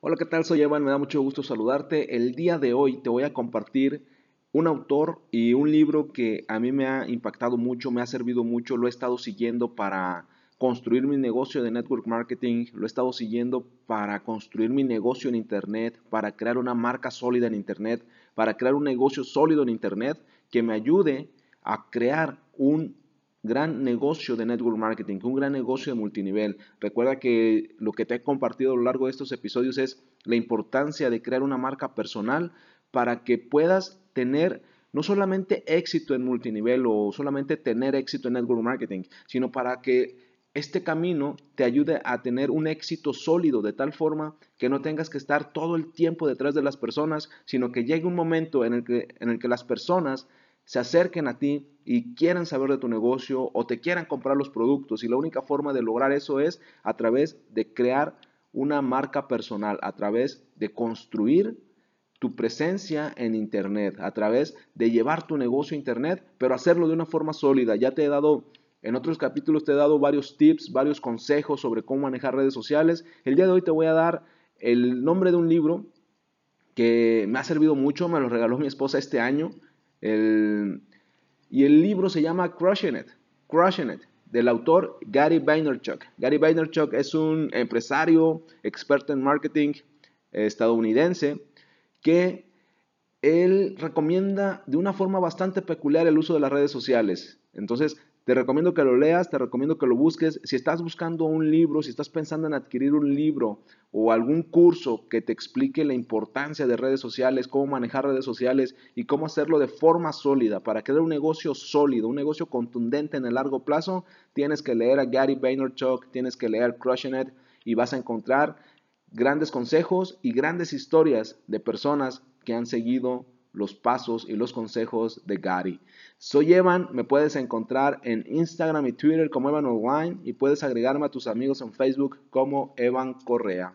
Hola, ¿qué tal? Soy Evan, me da mucho gusto saludarte. El día de hoy te voy a compartir un autor y un libro que a mí me ha impactado mucho, me ha servido mucho, lo he estado siguiendo para construir mi negocio de network marketing, lo he estado siguiendo para construir mi negocio en Internet, para crear una marca sólida en Internet, para crear un negocio sólido en Internet que me ayude a crear un gran negocio de network marketing, un gran negocio de multinivel. Recuerda que lo que te he compartido a lo largo de estos episodios es la importancia de crear una marca personal para que puedas tener no solamente éxito en multinivel o solamente tener éxito en network marketing, sino para que este camino te ayude a tener un éxito sólido de tal forma que no tengas que estar todo el tiempo detrás de las personas, sino que llegue un momento en el que, en el que las personas se acerquen a ti y quieran saber de tu negocio o te quieran comprar los productos. Y la única forma de lograr eso es a través de crear una marca personal, a través de construir tu presencia en Internet, a través de llevar tu negocio a Internet, pero hacerlo de una forma sólida. Ya te he dado, en otros capítulos te he dado varios tips, varios consejos sobre cómo manejar redes sociales. El día de hoy te voy a dar el nombre de un libro que me ha servido mucho, me lo regaló mi esposa este año y el libro se llama Crushing It, Crushing It, del autor Gary Vaynerchuk. Gary Vaynerchuk es un empresario, experto en marketing estadounidense, que él recomienda de una forma bastante peculiar el uso de las redes sociales. Entonces, te recomiendo que lo leas, te recomiendo que lo busques. Si estás buscando un libro, si estás pensando en adquirir un libro o algún curso que te explique la importancia de redes sociales, cómo manejar redes sociales y cómo hacerlo de forma sólida para crear un negocio sólido, un negocio contundente en el largo plazo, tienes que leer a Gary Vaynerchuk, tienes que leer Crushing It y vas a encontrar grandes consejos y grandes historias de personas que han seguido los pasos y los consejos de Gary. Soy Evan, me puedes encontrar en Instagram y Twitter como Evan Online y puedes agregarme a tus amigos en Facebook como Evan Correa.